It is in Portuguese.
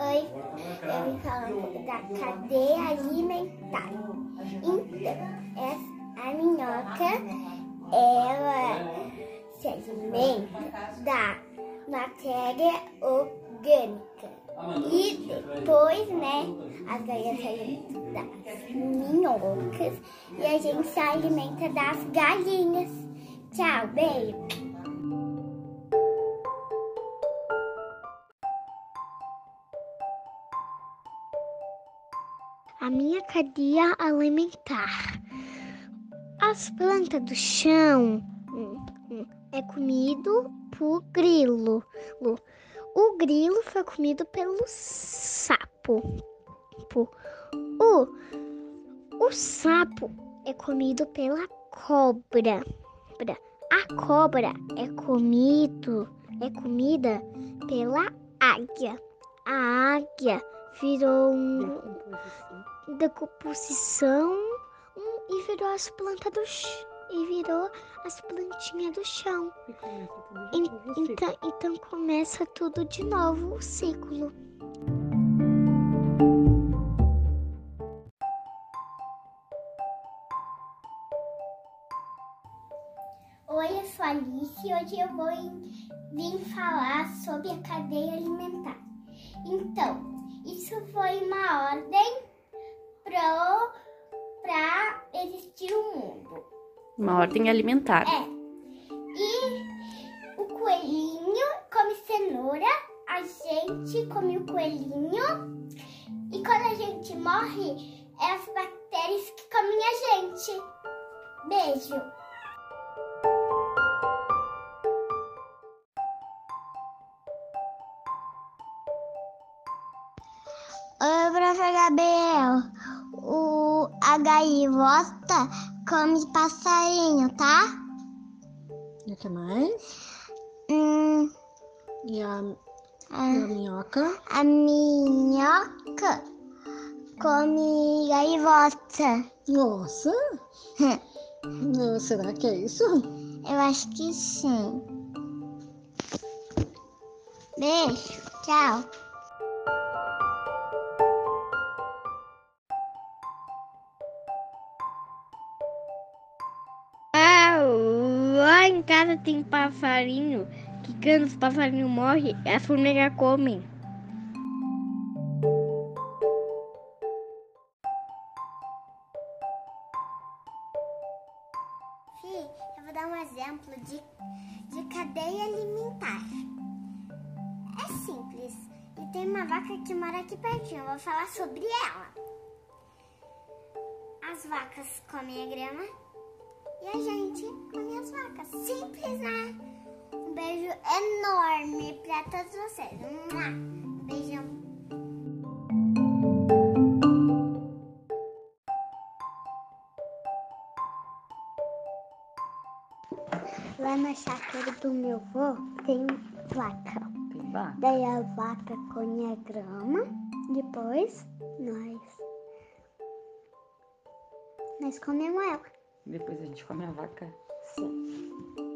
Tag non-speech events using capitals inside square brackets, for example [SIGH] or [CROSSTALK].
Oi, eu vim pouco da cadeia alimentar. Então, essa, a minhoca, ela se alimenta da matéria orgânica. E depois, né, as galinhas se alimentam das minhocas e a gente se alimenta das galinhas. Tchau, beijo. A minha cadeia alimentar. As plantas do chão hum, hum, é comido por grilo. O grilo foi comido pelo sapo. O, o sapo é comido pela cobra. A cobra é comido, é comida pela águia. A águia virou um decomposição e virou as plantas do chão. E virou as plantinhas do chão. então, então começa tudo de novo o ciclo. Oi, eu sou a Alice e hoje eu vou vir falar sobre a cadeia alimentar. Então, isso foi uma ordem para existir o mundo. Uma ordem alimentar. É. E o coelhinho come cenoura, a gente come o coelhinho. E quando a gente morre, é as bactérias que comem a gente. Beijo. Oi, professor Gabriel. O, a gaivota come passarinho, tá? E o que mais? Hum, E a, a, e a minhoca? a minhoca come gaivota. Nossa! [LAUGHS] Será que é isso? Eu acho que sim. Beijo, tchau. Em casa tem passarinho que quando os passarinhos morrem, as formigas comem. Fih, eu vou dar um exemplo de, de cadeia alimentar. É simples. E tem uma vaca que mora aqui pertinho. Eu vou falar sobre ela. As vacas comem a grama e a gente come as vacas. Um beijo enorme pra todos vocês. Um beijão. Lá na chácara do meu avô tem vaca. Tem vaca. Daí a vaca come a grama, depois nós. Nós comemos ela. Depois a gente come a vaca. Sim.